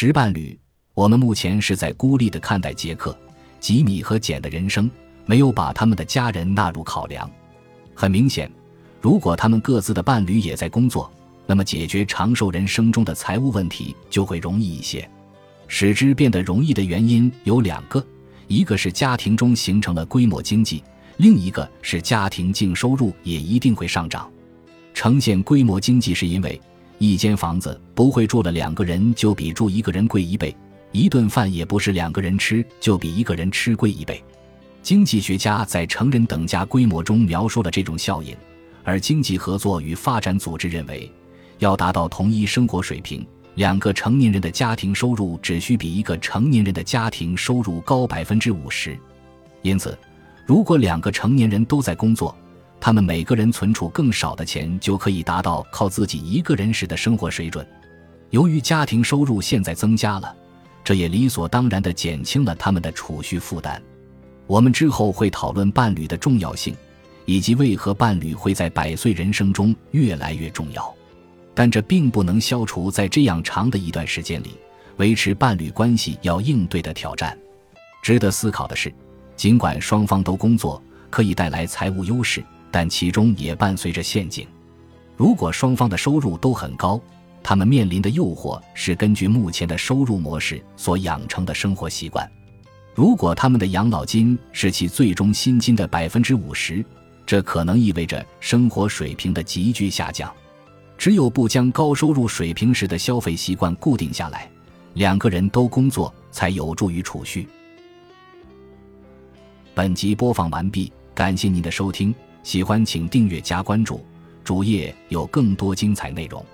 十伴侣，我们目前是在孤立的看待杰克、吉米和简的人生，没有把他们的家人纳入考量。很明显，如果他们各自的伴侣也在工作，那么解决长寿人生中的财务问题就会容易一些。使之变得容易的原因有两个：一个是家庭中形成了规模经济，另一个是家庭净收入也一定会上涨。呈现规模经济是因为。一间房子不会住了两个人就比住一个人贵一倍，一顿饭也不是两个人吃就比一个人吃贵一倍。经济学家在成人等价规模中描述了这种效应，而经济合作与发展组织认为，要达到同一生活水平，两个成年人的家庭收入只需比一个成年人的家庭收入高百分之五十。因此，如果两个成年人都在工作，他们每个人存储更少的钱，就可以达到靠自己一个人时的生活水准。由于家庭收入现在增加了，这也理所当然地减轻了他们的储蓄负担。我们之后会讨论伴侣的重要性，以及为何伴侣会在百岁人生中越来越重要。但这并不能消除在这样长的一段时间里维持伴侣关系要应对的挑战。值得思考的是，尽管双方都工作可以带来财务优势。但其中也伴随着陷阱。如果双方的收入都很高，他们面临的诱惑是根据目前的收入模式所养成的生活习惯。如果他们的养老金是其最终薪金的百分之五十，这可能意味着生活水平的急剧下降。只有不将高收入水平时的消费习惯固定下来，两个人都工作才有助于储蓄。本集播放完毕，感谢您的收听。喜欢请订阅加关注，主页有更多精彩内容。